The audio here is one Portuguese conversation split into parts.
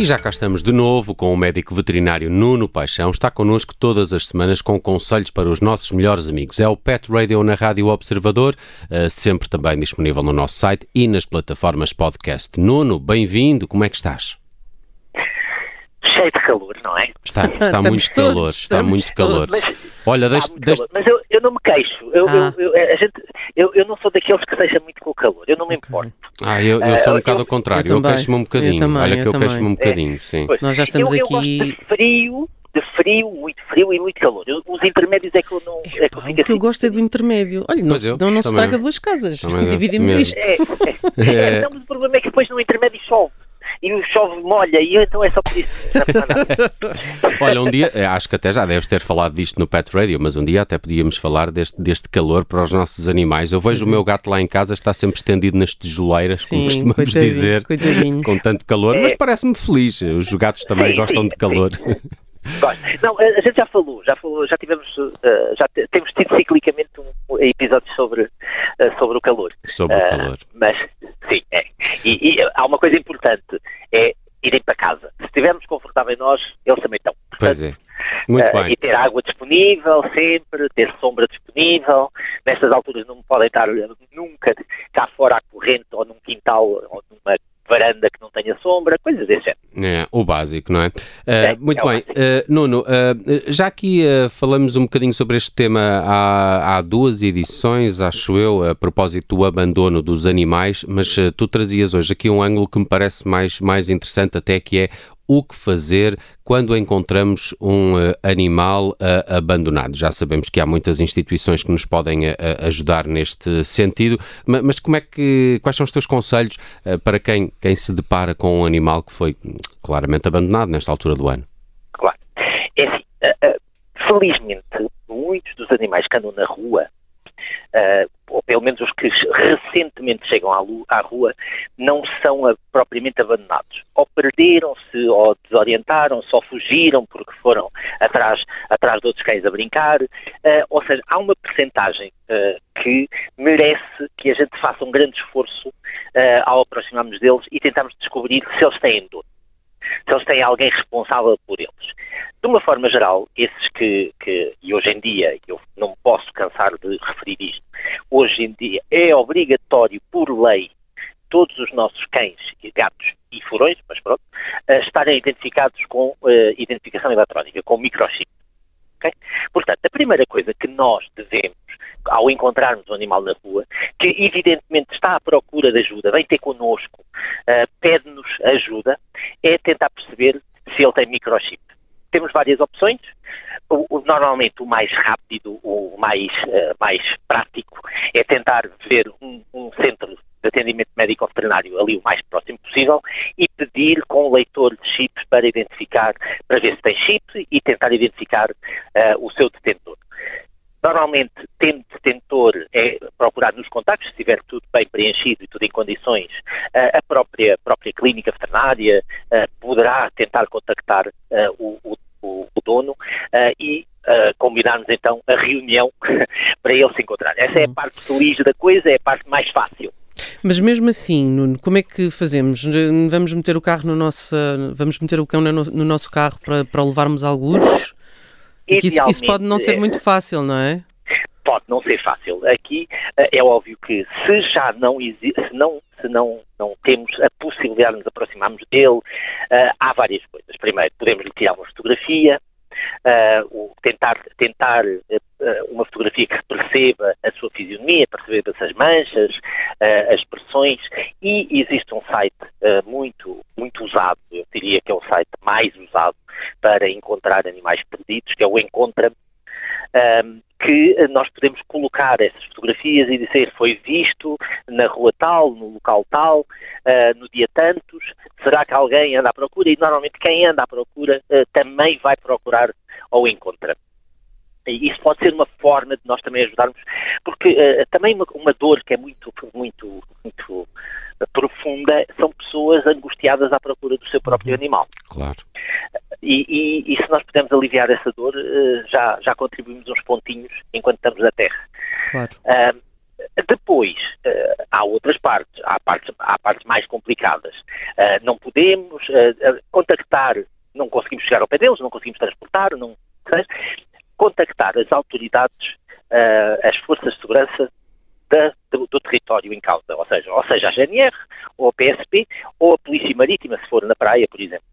E já cá estamos de novo com o médico veterinário Nuno Paixão. Está connosco todas as semanas com conselhos para os nossos melhores amigos. É o Pet Radio na Rádio Observador, eh, sempre também disponível no nosso site e nas plataformas podcast. Nuno, bem-vindo. Como é que estás? Cheio de calor, não é? Está, está muito calor, está muito calor. Mas, Olha, deixa, deixa, calor. Mas eu, eu não me queixo. Eu, Ah. eu, eu- a gente, eu, eu não sou daqueles que seja muito com o calor. Eu não me importo. Ah, eu, eu sou um Eh, bocado eu- ao contrário. eu Eu, queixo-me um bocadinho. Eu também, Olha eu que eu queixo-me um bocadinho, sim. Pois. Nós já estamos eu, eu aqui- gosto de frio, de frio, muito frio e muito calor. Eu- os intermédios é que eu não. É que eu o que eu assim. gosto é do intermédio. Olha, não, se- eu, não, não se traga duas casas. Eu, Dividimos isto. É, é, É. é. Não, mas o problema é que depois no intermédio chove. E o chove molha, e então é só por isso. Olha, um dia, eh, acho que até já deves ter falado disto no Pet Radio, mas um dia até podíamos falar deste, deste calor para os nossos animais. Eu vejo o meu gato lá em casa, está sempre estendido nas tijoleiras, como Sim, costumamos coitadinho, dizer, coitadinho. com tanto calor, mas É. parece-me feliz. Os gatos também Sim, gostam sim, de calor. Gosto. Não, a gente já falou, já falou, já tivemos, eh, já te- temos tido ciclicamente um, episódios sobre, eh, sobre o calor. Sobre o calor. Mas, sim, é. E, e há uma coisa importante, é irem para casa. Se estivermos confortáveis nós, eles também estão. Pois é. Muito Eh, bem. E ter água disponível sempre, ter sombra disponível. Nestas alturas não podem estar eh, nunca cá fora à corrente ou num quintal ou numa varanda que não tenha sombra, coisas desse género. É, o básico, não é? Uh, muito é bem. Uh, Nuno, uh, já aqui falamos um bocadinho sobre este tema há, há duas edições, acho eu, a propósito do abandono dos animais, mas tu trazias hoje aqui um ângulo que me parece mais, mais interessante até, que é o que fazer quando encontramos um uh, animal uh, abandonado. Já sabemos que há muitas instituições que nos podem uh, ajudar neste sentido, ma- mas como é que, quais são os teus conselhos para quem, quem se depara com um animal que foi claramente abandonado nesta altura do ano? Claro. É assim, felizmente, muitos dos animais que andam na rua, pelo menos os que recentemente chegam à, rua, não são propriamente abandonados. Ou perderam-se, ou desorientaram-se, ou fugiram porque foram atrás, atrás de outros cães a brincar. Eh, ou seja, há uma percentagem eh, que merece que a gente faça um grande esforço eh, ao aproximarmos deles e tentarmos descobrir se eles têm dono se eles têm alguém responsável por eles. De uma forma geral, esses que, que, e hoje em dia, eu não posso cansar de referir isto, hoje em dia é obrigatório, por lei, todos os nossos cães, gatos e furões, mas pronto, eh, estarem identificados com eh, identificação eletrónica, com microchip. ok? Portanto, a primeira coisa que nós devemos, ao encontrarmos um animal na rua, que evidentemente está à procura de ajuda, vem ter connosco, eh, pede-nos ajuda, é tentar perceber se ele tem microchip. Temos várias opções. O, o- normalmente o mais rápido, o mais, eh, mais prático, é tentar ver um, um centro de atendimento médico veterinário ali o mais próximo possível e pedir com o leitor de chips para identificar, para ver se tem chip e tentar identificar eh, o seu detentor. Normalmente, tendo detentor, é procurar nos contactos, se estiver tudo bem preenchido e tudo em condições, eh, a própria, própria clínica veterinária eh, poderá tentar contactar eh, o, o- o- dono e combinarmos então a reunião para ele se encontrar. Essa é a parte feliz da coisa, é a parte mais fácil. Mas mesmo assim, Nuno, como é que fazemos? Vamos meter o carro no nosso. Vamos meter o cão no, no nosso carro para, para levarmos a algures? Que isso, isso pode não ser muito fácil, não é? Pode não ser fácil. Aqui eh, é óbvio que se já não existe, se não, se não, não temos a possibilidade de nos aproximarmos dele, eh, há várias coisas. Primeiro, podemos lhe tirar uma fotografia, o- tentar, tentar eh, uma fotografia que perceba a sua fisionomia, perceba as manchas, eh, as expressões, e existe um site muito, muito usado, eu diria que é o site mais usado para encontrar animais perdidos, que é o Encontra um, que eh, nós podemos colocar essas fotografias e dizer foi visto na rua tal, no local tal, uh, no dia tantos, será que alguém anda à procura? E normalmente quem anda à procura uh, também vai procurar ou encontra. E isso pode ser uma forma de nós também ajudarmos, porque uh, também uma, uma dor que é muito, muito, muito profunda são pessoas angustiadas à procura do seu próprio animal. Claro. E, e, e, se nós pudermos aliviar essa dor, já, já contribuímos uns pontinhos enquanto estamos na Terra. Claro. Depois, uh, há outras partes, há partes, há partes mais complicadas. Uh, não podemos uh, contactar, não conseguimos chegar ao pé deles, não conseguimos transportar, não, contactar as autoridades, as forças de segurança da, do, do, território em causa, ou seja, ou seja, a GNR, ou a PSP, ou a Polícia Marítima, se for na praia, por exemplo.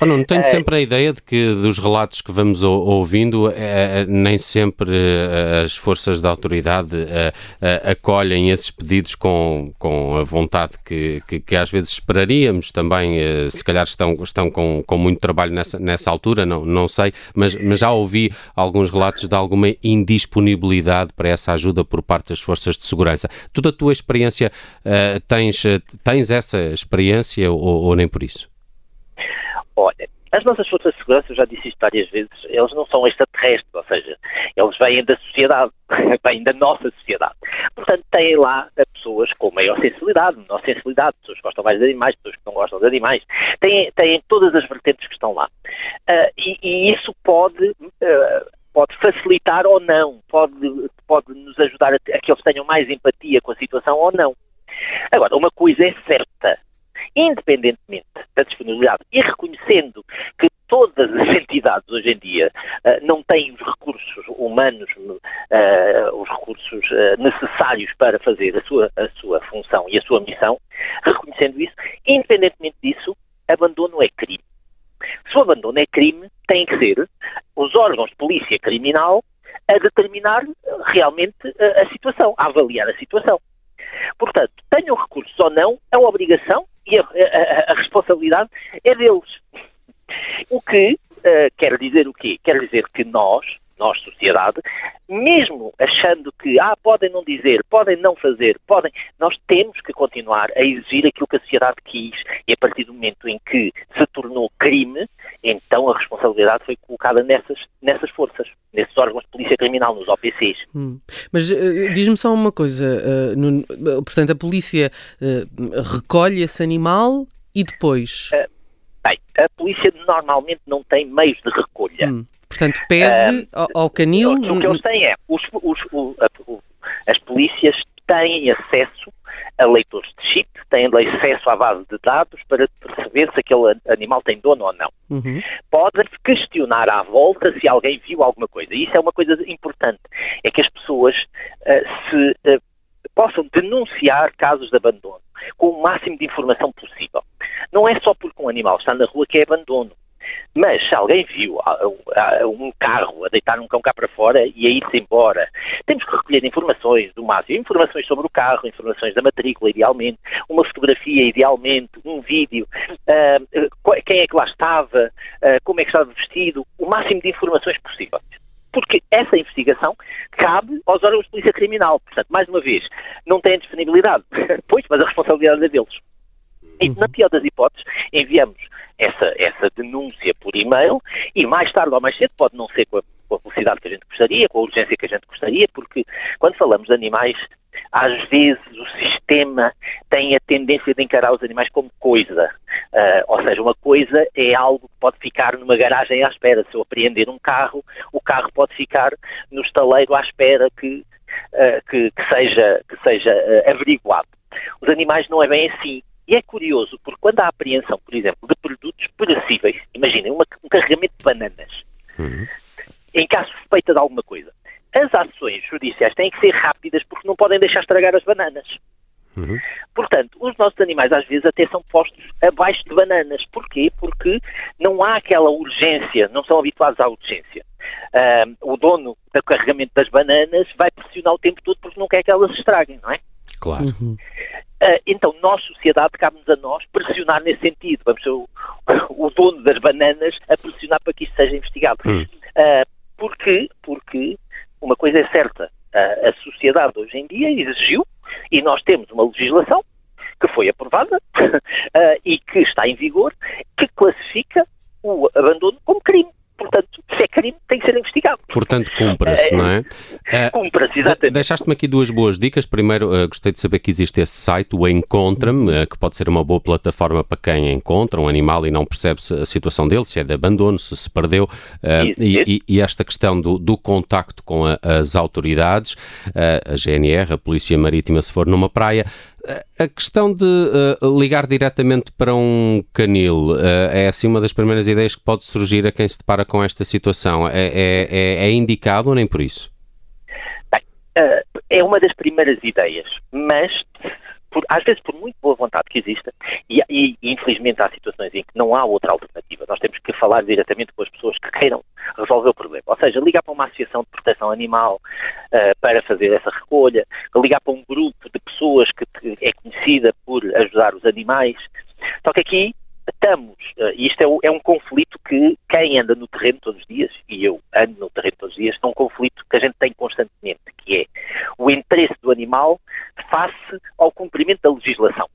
Oh, não, tenho é... sempre a ideia de que dos relatos que vamos ouvindo, é, nem sempre as forças da autoridade é, acolhem esses pedidos com, com a vontade que, que, que, às vezes esperaríamos também. Se calhar estão, estão com, com muito trabalho nessa, nessa altura, não, não sei, mas, mas já ouvi alguns relatos de alguma indisponibilidade para essa ajuda por parte das forças de segurança. Tu, da tua experiência, tens, tens essa experiência ou, ou nem por isso? Olha, as nossas forças de segurança, eu já disse isto várias vezes, eles não são extraterrestres, ou seja, eles vêm da sociedade, vêm da nossa sociedade. Portanto, têm lá pessoas com maior sensibilidade, menor sensibilidade, pessoas que gostam mais de animais, pessoas que não gostam de animais, têm, têm todas as vertentes que estão lá. Uh, e, e, isso pode, uh, pode facilitar ou não, pode, pode nos ajudar a, a que eles tenham mais empatia com a situação ou não. Agora, uma coisa é certa, independentemente da disponibilidade e reconhecendo que todas as entidades hoje em dia uh, não têm os recursos humanos, uh, os recursos uh, necessários para fazer a sua, a sua função e a sua missão, reconhecendo isso, independentemente disso, abandono é crime. Se o abandono é crime, tem que ser os órgãos de polícia criminal a determinar realmente a, a situação, a avaliar a situação. Portanto, tenham recursos ou não, a obrigação e a, a, a responsabilidade é deles. O que uh, quer dizer o quê? Quer dizer que nós, nós, sociedade, mesmo achando que, ah, podem não dizer, podem não fazer, podem, nós temos que continuar a exigir aquilo que a sociedade quis e a partir do momento em que se tornou crime, então a responsabilidade foi colocada nessas, nessas forças, nesses órgãos de polícia criminal, nos OPCs. Hum. Mas uh, diz-me só uma coisa, uh, no, portanto, a polícia recolhe esse animal e depois... bem, a polícia normalmente não tem meios de recolha. Hum. Portanto, pede ao, ao canil... O que eles têm é, os, os, o, a, o, as polícias têm acesso a leitores de chip, têm acesso à base de dados para perceber se aquele animal tem dono ou não. Uhum. Podem questionar à volta se alguém viu alguma coisa. E isso é uma coisa importante, é que as pessoas uh, se uh, possam denunciar casos de abandono com o máximo de informação possível. Não é só porque um animal está na rua que é abandono. Mas se alguém viu um carro a deitar um cão cá para fora e a ir-se embora, temos que recolher informações do máximo, informações sobre o carro, informações da matrícula, idealmente, uma fotografia, idealmente, um vídeo, uh, quem é que lá estava, uh, como é que estava vestido, o máximo de informações possíveis porque essa investigação cabe aos órgãos de polícia criminal. Portanto, mais uma vez, não têm disponibilidade. pois, mas a responsabilidade é deles. E, na pior das hipóteses, enviamos essa, essa denúncia por e-mail e mais tarde ou mais cedo, pode não ser com a, com a velocidade que a gente gostaria, com a urgência que a gente gostaria, porque quando falamos de animais, às vezes o sistema tem a tendência de encarar os animais como coisa. Uh, ou seja, uma coisa é algo que pode ficar numa garagem à espera. Se eu apreender um carro, o carro pode ficar no estaleiro à espera que, uh, que, que, seja, que seja uh, averiguado. Os animais não é bem assim. E é curioso, porque quando há apreensão, por exemplo, de produtos perecíveis, imaginem, uma, um carregamento de bananas, uhum. em caso suspeita de alguma coisa, as ações judiciais têm que ser rápidas porque não podem deixar estragar as bananas. Uhum. Portanto, os nossos animais às vezes até são postos abaixo de bananas. Porquê? Porque não há aquela urgência, não são habituados à urgência. Uh, o dono do carregamento das bananas vai pressionar o tempo todo porque não quer que elas se estraguem, não é? Claro. Uhum. Uh, então, nós, sociedade, cabe-nos a nós pressionar nesse sentido. Vamos ser o, o, dono das bananas a pressionar para que isto seja investigado. Hum. Uh, porque, porque uma coisa é certa, uh, a sociedade hoje em dia exigiu, e nós temos uma legislação que foi aprovada e que está em vigor, que classifica o abandono como crime. Portanto, se é crime tem que ser investigado. Portanto, cumpra-se, não é? Uh, cumpra-se, exatamente. Deixaste-me aqui duas boas dicas. Primeiro, uh, gostei de saber que existe esse site, o Encontra-me, uh, que pode ser uma boa plataforma para quem encontra um animal e não percebe a situação dele, se é de abandono, se se perdeu. E, e, e, esta questão do, do contacto com a, as autoridades, a GNR, a Polícia Marítima, se for numa praia, a questão de uh, ligar diretamente para um canil uh, é assim uma das primeiras ideias que pode surgir a quem se depara com esta situação. É, é, é, é indicado ou nem por isso? Uh, é uma das primeiras ideias, mas por, às vezes por muito boa vontade que exista, e, e, infelizmente há situações em que não há outra alternativa, nós temos que falar diretamente com as pessoas que queiram resolver o problema. Ou seja, ligar para uma associação de proteção animal uh, para fazer essa recolha, ligar para um grupo de pessoas que, que é conhecida por ajudar os animais. Só que aqui estamos, uh, e isto é, é, um conflito que quem anda no terreno todos os dias, e eu ando no terreno todos os dias, é um conflito que a gente tem constantemente, que é o interesse do animal face ao cumprimento da legislação.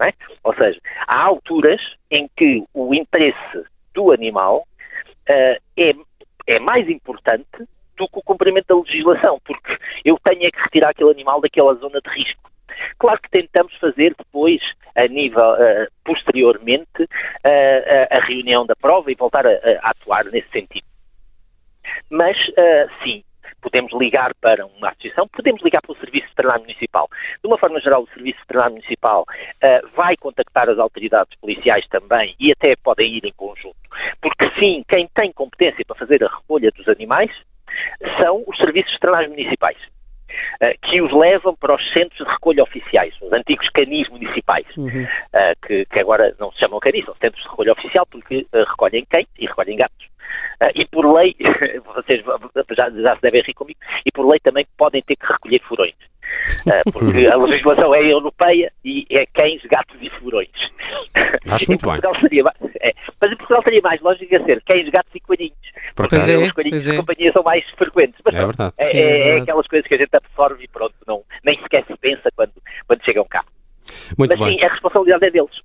É? Ou seja, há alturas em que o interesse do animal uh, é, é mais importante do que o cumprimento da legislação, porque eu tenho é que retirar aquele animal daquela zona de risco. Claro que tentamos fazer depois, a nível uh, posteriormente, uh, a reunião da prova e voltar a, a atuar nesse sentido. Mas, uh, sim, podemos ligar para uma associação, podemos ligar para o Serviço Veterinário Municipal. De uma forma geral, o Serviço Veterinário Municipal uh, vai contactar as autoridades policiais também e até podem ir em conjunto. Porque sim, quem tem competência para fazer a recolha dos animais são os serviços veterinários municipais. Uh, que os levam para os centros de recolha oficiais, os antigos canis municipais, uhum. uh, que, que, agora não se chamam canis, são centros de recolha oficial porque uh, recolhem cães e recolhem gatos. e por lei, vocês já, já se devem rir comigo, e por lei também podem ter que recolher furões. porque a legislação é europeia e é cães, gatos e furões. Acho muito bem. Seria, Portugal seria mais lógico a ser cães, gatos e coelhinhos. Porque é, os coelhinhos de é. companhia são mais frequentes. Mas, é verdade. É, é, é, aquelas coisas que a gente absorve e pronto, não, nem sequer se pensa quando, quando chegam cá. Muito mas bem. sim, a responsabilidade é deles.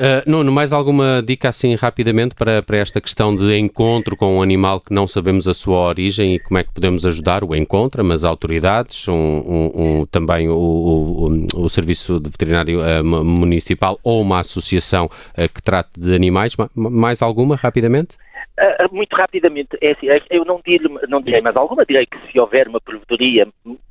Uh, Nuno, mais alguma dica assim rapidamente para, para esta questão de encontro com um animal que não sabemos a sua origem e como é que podemos ajudar o encontro, mas autoridades, um, um, um, também o, o, o, Serviço de Veterinário uh, Municipal ou uma associação uh, que trate de animais? Mais alguma rapidamente? muito rapidamente, é assim, eu não, dir, não direi mais alguma, direi que se houver uma provedoria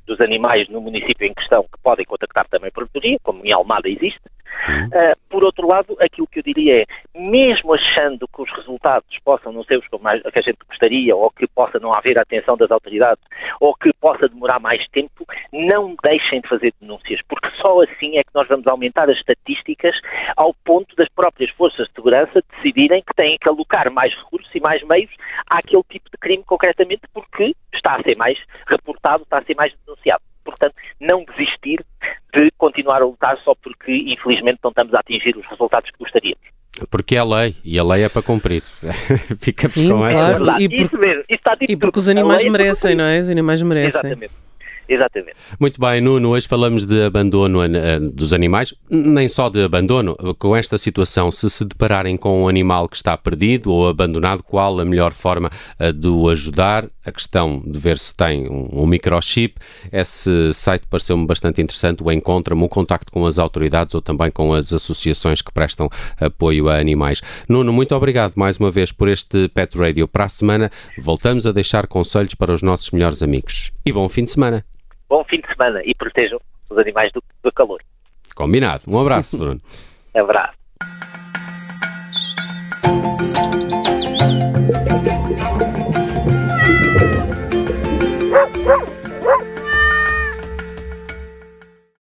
dos animais no município em questão, que podem contactar também a provedoria, como em Almada existe, Uh, por outro lado, aquilo que eu diria é, mesmo achando que os resultados possam não ser os que a gente gostaria, ou que possa não haver atenção das autoridades, ou que possa demorar mais tempo, não deixem de fazer denúncias, porque só assim é que nós vamos aumentar as estatísticas ao ponto das próprias forças de segurança decidirem que têm que alocar mais recursos e mais meios àquele tipo de crime concretamente, porque está a ser mais reportado, está a ser mais denunciado. Portanto, não desistir de continuar a lutar só porque, infelizmente, não estamos a atingir os resultados que gostaríamos. Porque é lei, e a lei é para cumprir. Ficamos Sim, com claro. essa. E, por... e porque os animais é merecem, não é? Os animais merecem. Exatamente. Exatamente. Muito bem, Nuno, hoje falamos de abandono eh, dos animais, nem só de abandono. Com esta situação, se se depararem com um animal que está perdido ou abandonado, qual a melhor forma eh, de o ajudar? A questão de ver se tem um, microchip. Esse site pareceu-me bastante interessante. O encontra-me, o contacto com as autoridades ou também com as associações que prestam apoio a animais. Nuno, muito obrigado mais uma vez por este Pet Radio. Para a semana, voltamos a deixar conselhos para os nossos melhores amigos. E bom fim de semana bom fim de semana e protejam os animais do, do calor. Combinado. Um abraço, Bruno. abraço. Woof, woof, woof!